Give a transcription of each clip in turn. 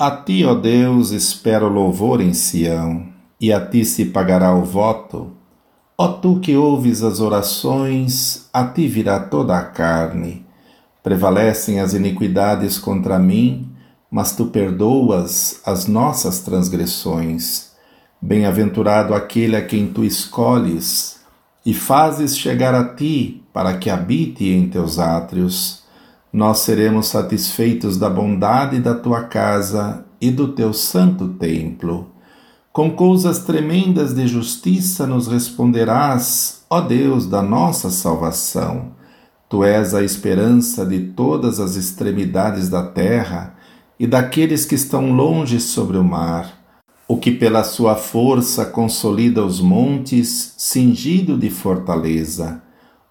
A ti, ó Deus, espero louvor em Sião, e a ti se pagará o voto. Ó tu que ouves as orações, a ti virá toda a carne. Prevalecem as iniquidades contra mim, mas tu perdoas as nossas transgressões. Bem-aventurado aquele a quem tu escolhes e fazes chegar a ti para que habite em teus átrios nós seremos satisfeitos da bondade da tua casa e do teu santo templo. Com coisas tremendas de justiça nos responderás, ó Deus da nossa salvação. Tu és a esperança de todas as extremidades da terra e daqueles que estão longe sobre o mar, o que pela sua força consolida os montes, cingido de fortaleza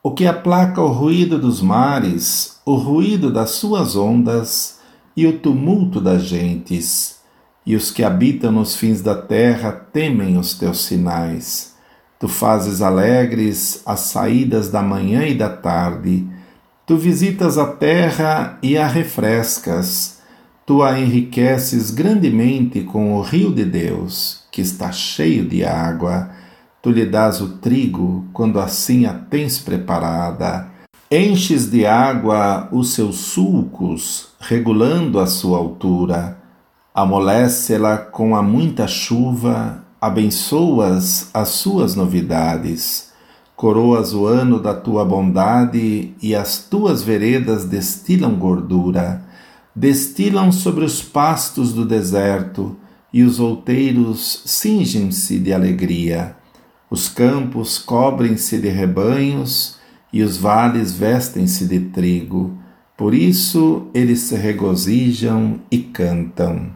o que aplaca o ruído dos mares, o ruído das suas ondas e o tumulto das gentes. E os que habitam nos fins da terra temem os teus sinais. Tu fazes alegres as saídas da manhã e da tarde. Tu visitas a terra e a refrescas. Tu a enriqueces grandemente com o rio de Deus, que está cheio de água tu lhe dás o trigo quando assim a tens preparada. Enches de água os seus sulcos, regulando a sua altura. Amolece-la com a muita chuva, abençoas as suas novidades. Coroas o ano da tua bondade e as tuas veredas destilam gordura. Destilam sobre os pastos do deserto e os outeiros cingem-se de alegria. Os campos cobrem-se de rebanhos e os vales vestem-se de trigo. Por isso eles se regozijam e cantam.